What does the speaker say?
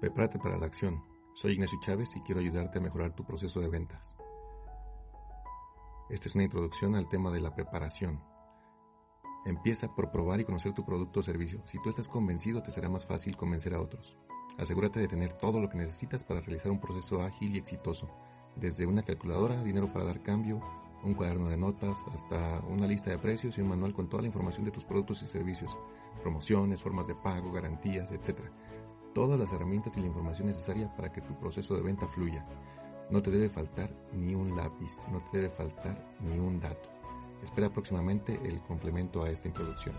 Prepárate para la acción. Soy Ignacio Chávez y quiero ayudarte a mejorar tu proceso de ventas. Esta es una introducción al tema de la preparación. Empieza por probar y conocer tu producto o servicio. Si tú estás convencido, te será más fácil convencer a otros. Asegúrate de tener todo lo que necesitas para realizar un proceso ágil y exitoso, desde una calculadora, dinero para dar cambio, un cuaderno de notas, hasta una lista de precios y un manual con toda la información de tus productos y servicios, promociones, formas de pago, garantías, etc todas las herramientas y la información necesaria para que tu proceso de venta fluya. No te debe faltar ni un lápiz, no te debe faltar ni un dato. Espera próximamente el complemento a esta introducción.